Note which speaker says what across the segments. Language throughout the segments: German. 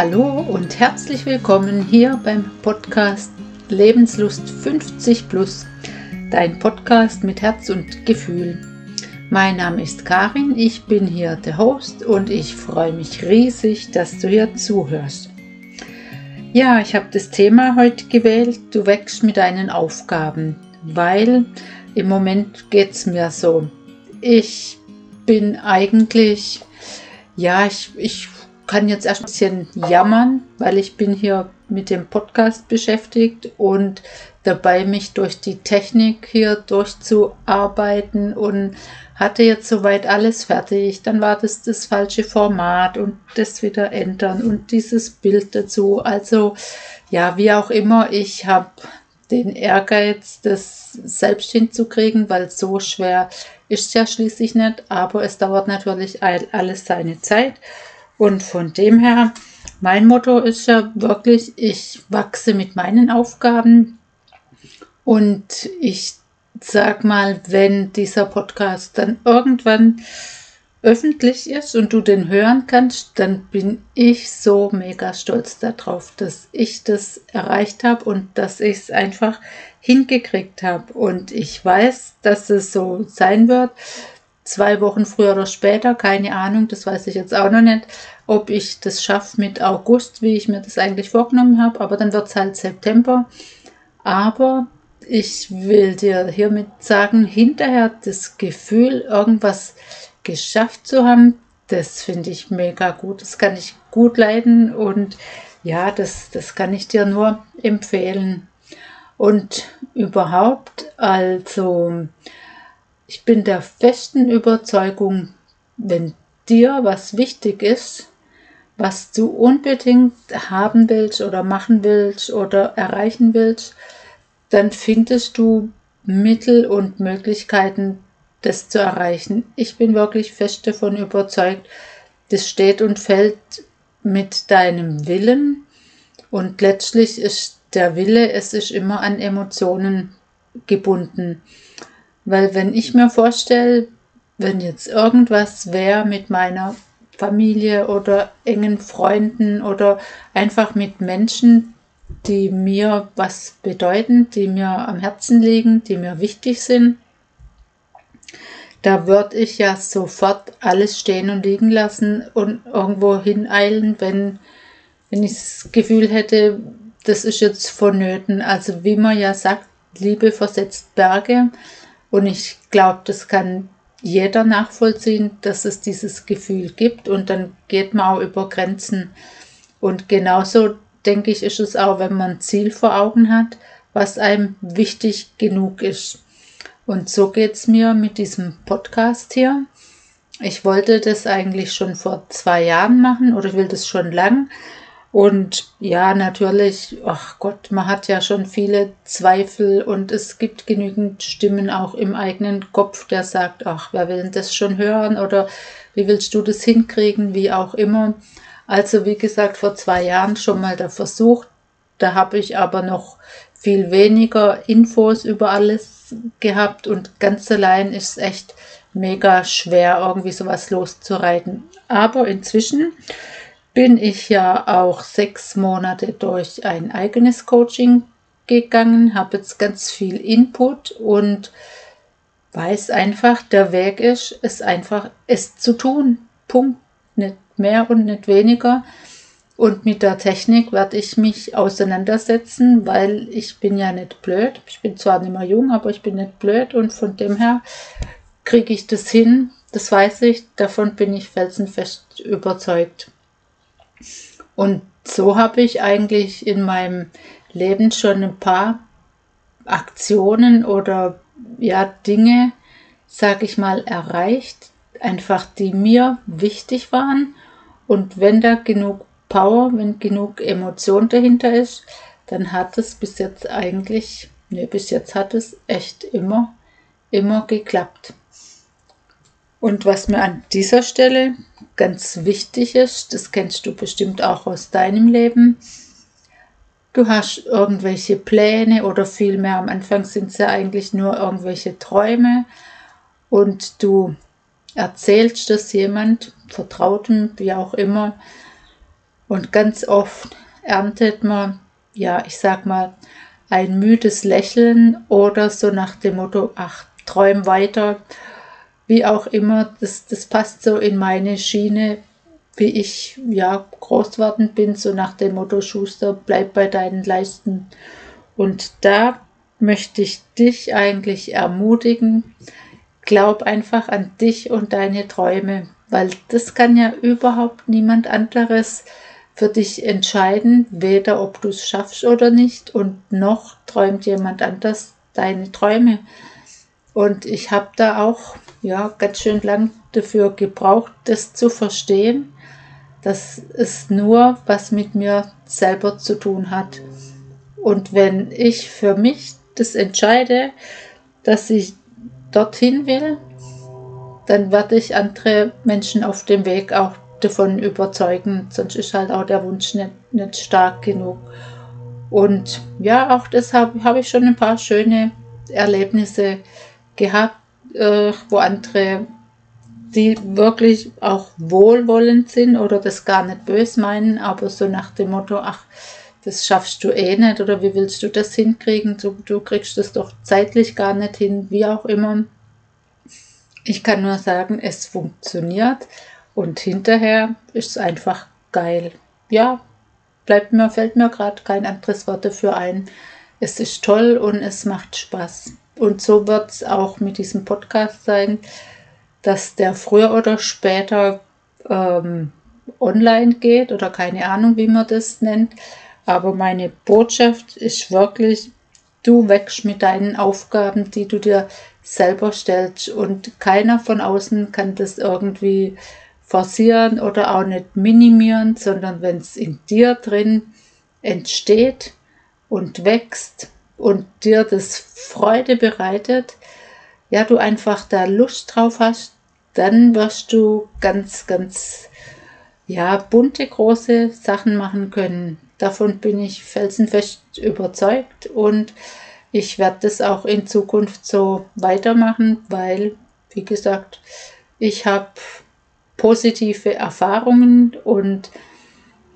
Speaker 1: Hallo und herzlich willkommen hier beim Podcast Lebenslust 50 Plus, dein Podcast mit Herz und Gefühl. Mein Name ist Karin, ich bin hier der Host und ich freue mich riesig, dass du hier zuhörst. Ja, ich habe das Thema heute gewählt, du wächst mit deinen Aufgaben, weil im Moment geht es mir so. Ich bin eigentlich, ja, ich, ich kann jetzt erst ein bisschen jammern, weil ich bin hier mit dem Podcast beschäftigt und dabei mich durch die Technik hier durchzuarbeiten und hatte jetzt soweit alles fertig. Dann war das das falsche Format und das wieder ändern und dieses Bild dazu. Also ja, wie auch immer, ich habe den Ehrgeiz, das selbst hinzukriegen, weil so schwer ist ja schließlich nicht, aber es dauert natürlich alles seine Zeit. Und von dem her, mein Motto ist ja wirklich, ich wachse mit meinen Aufgaben und ich sag mal, wenn dieser Podcast dann irgendwann öffentlich ist und du den hören kannst, dann bin ich so mega stolz darauf, dass ich das erreicht habe und dass ich es einfach hingekriegt habe. Und ich weiß, dass es so sein wird, zwei Wochen früher oder später, keine Ahnung, das weiß ich jetzt auch noch nicht, ob ich das schaffe mit August, wie ich mir das eigentlich vorgenommen habe, aber dann wird es halt September. Aber ich will dir hiermit sagen, hinterher das Gefühl, irgendwas geschafft zu haben, das finde ich mega gut. Das kann ich gut leiden und ja, das, das kann ich dir nur empfehlen. Und überhaupt, also ich bin der festen Überzeugung, wenn dir was wichtig ist, was du unbedingt haben willst oder machen willst oder erreichen willst, dann findest du Mittel und Möglichkeiten, das zu erreichen. Ich bin wirklich fest davon überzeugt, das steht und fällt mit deinem Willen und letztlich ist der Wille, es ist immer an Emotionen gebunden. Weil wenn ich mir vorstelle, wenn jetzt irgendwas wäre mit meiner Familie oder engen Freunden oder einfach mit Menschen, die mir was bedeuten, die mir am Herzen liegen, die mir wichtig sind, da würde ich ja sofort alles stehen und liegen lassen und irgendwo hineilen, wenn, wenn ich das Gefühl hätte, das ist jetzt vonnöten. Also wie man ja sagt, Liebe versetzt Berge. Und ich glaube, das kann jeder nachvollziehen, dass es dieses Gefühl gibt und dann geht man auch über Grenzen. Und genauso denke ich, ist es auch, wenn man ein Ziel vor Augen hat, was einem wichtig genug ist. Und so geht es mir mit diesem Podcast hier. Ich wollte das eigentlich schon vor zwei Jahren machen oder ich will das schon lang, und ja, natürlich, ach Gott, man hat ja schon viele Zweifel und es gibt genügend Stimmen auch im eigenen Kopf, der sagt, ach, wer will denn das schon hören oder wie willst du das hinkriegen, wie auch immer. Also wie gesagt, vor zwei Jahren schon mal der Versuch, da habe ich aber noch viel weniger Infos über alles gehabt und ganz allein ist es echt mega schwer, irgendwie sowas loszureiten. Aber inzwischen bin ich ja auch sechs Monate durch ein eigenes Coaching gegangen, habe jetzt ganz viel Input und weiß einfach, der Weg ist, es einfach es zu tun. Punkt. Nicht mehr und nicht weniger. Und mit der Technik werde ich mich auseinandersetzen, weil ich bin ja nicht blöd. Ich bin zwar nicht mehr jung, aber ich bin nicht blöd und von dem her kriege ich das hin. Das weiß ich, davon bin ich felsenfest überzeugt. Und so habe ich eigentlich in meinem Leben schon ein paar Aktionen oder ja Dinge, sag ich mal, erreicht, einfach die mir wichtig waren. Und wenn da genug Power, wenn genug Emotion dahinter ist, dann hat es bis jetzt eigentlich, ne, bis jetzt hat es echt immer, immer geklappt. Und was mir an dieser Stelle ganz wichtig ist, das kennst du bestimmt auch aus deinem Leben, du hast irgendwelche Pläne oder vielmehr am Anfang sind es ja eigentlich nur irgendwelche Träume und du erzählst das jemand, Vertrautem, wie auch immer. Und ganz oft erntet man, ja, ich sag mal, ein müdes Lächeln oder so nach dem Motto, ach, träum weiter, wie auch immer, das, das passt so in meine Schiene, wie ich ja groß geworden bin, so nach dem Motto Schuster, bleib bei deinen Leisten. Und da möchte ich dich eigentlich ermutigen, glaub einfach an dich und deine Träume, weil das kann ja überhaupt niemand anderes für dich entscheiden, weder ob du es schaffst oder nicht und noch träumt jemand anders deine Träume. Und ich habe da auch ja ganz schön lang dafür gebraucht, das zu verstehen, dass es nur was mit mir selber zu tun hat. Und wenn ich für mich das entscheide, dass ich dorthin will, dann werde ich andere Menschen auf dem Weg auch davon überzeugen, sonst ist halt auch der Wunsch nicht, nicht stark genug. Und ja, auch deshalb habe ich schon ein paar schöne Erlebnisse gehabt, äh, wo andere, die wirklich auch wohlwollend sind oder das gar nicht böse meinen, aber so nach dem Motto, ach, das schaffst du eh nicht oder wie willst du das hinkriegen? Du, du kriegst das doch zeitlich gar nicht hin, wie auch immer. Ich kann nur sagen, es funktioniert und hinterher ist es einfach geil. Ja, bleibt mir, fällt mir gerade kein anderes Wort dafür ein. Es ist toll und es macht Spaß. Und so wird es auch mit diesem Podcast sein, dass der früher oder später ähm, online geht oder keine Ahnung, wie man das nennt. Aber meine Botschaft ist wirklich, du wächst mit deinen Aufgaben, die du dir selber stellst. Und keiner von außen kann das irgendwie forcieren oder auch nicht minimieren, sondern wenn es in dir drin entsteht und wächst und dir das Freude bereitet, ja, du einfach da Lust drauf hast, dann wirst du ganz, ganz, ja, bunte, große Sachen machen können. Davon bin ich felsenfest überzeugt und ich werde das auch in Zukunft so weitermachen, weil, wie gesagt, ich habe positive Erfahrungen und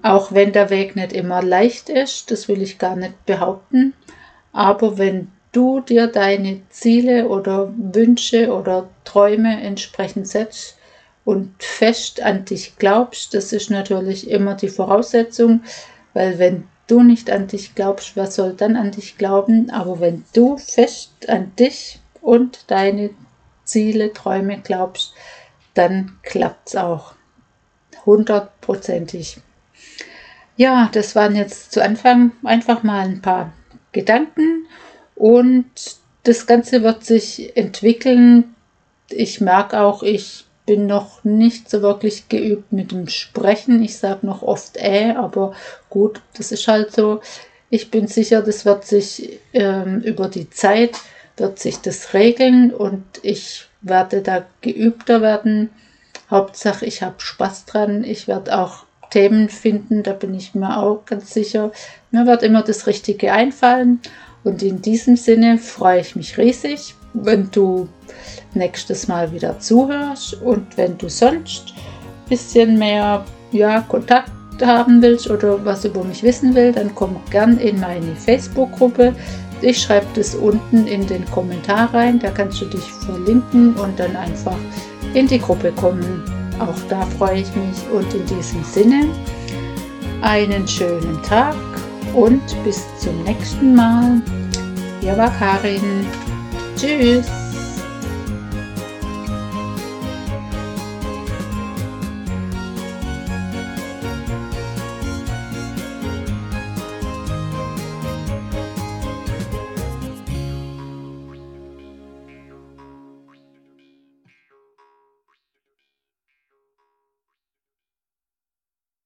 Speaker 1: auch wenn der Weg nicht immer leicht ist, das will ich gar nicht behaupten, aber wenn du dir deine Ziele oder Wünsche oder Träume entsprechend setzt und fest an dich glaubst, das ist natürlich immer die Voraussetzung, weil wenn du nicht an dich glaubst, wer soll dann an dich glauben? Aber wenn du fest an dich und deine Ziele, Träume glaubst, dann klappt es auch. Hundertprozentig. Ja, das waren jetzt zu Anfang einfach mal ein paar Gedanken und das Ganze wird sich entwickeln. Ich merke auch, ich bin noch nicht so wirklich geübt mit dem Sprechen. Ich sage noch oft äh, aber gut, das ist halt so. Ich bin sicher, das wird sich ähm, über die Zeit, wird sich das regeln und ich werde da geübter werden. Hauptsache, ich habe Spaß dran. Ich werde auch Themen finden, da bin ich mir auch ganz sicher. Mir wird immer das Richtige einfallen. Und in diesem Sinne freue ich mich riesig, wenn du nächstes Mal wieder zuhörst und wenn du sonst ein bisschen mehr ja, Kontakt haben willst oder was über mich wissen willst, dann komm gern in meine Facebook-Gruppe. Ich schreibe das unten in den Kommentar rein, da kannst du dich verlinken und dann einfach in die Gruppe kommen. Auch da freue ich mich und in diesem Sinne einen schönen Tag und bis zum nächsten Mal. Hier war Karin. Tschüss.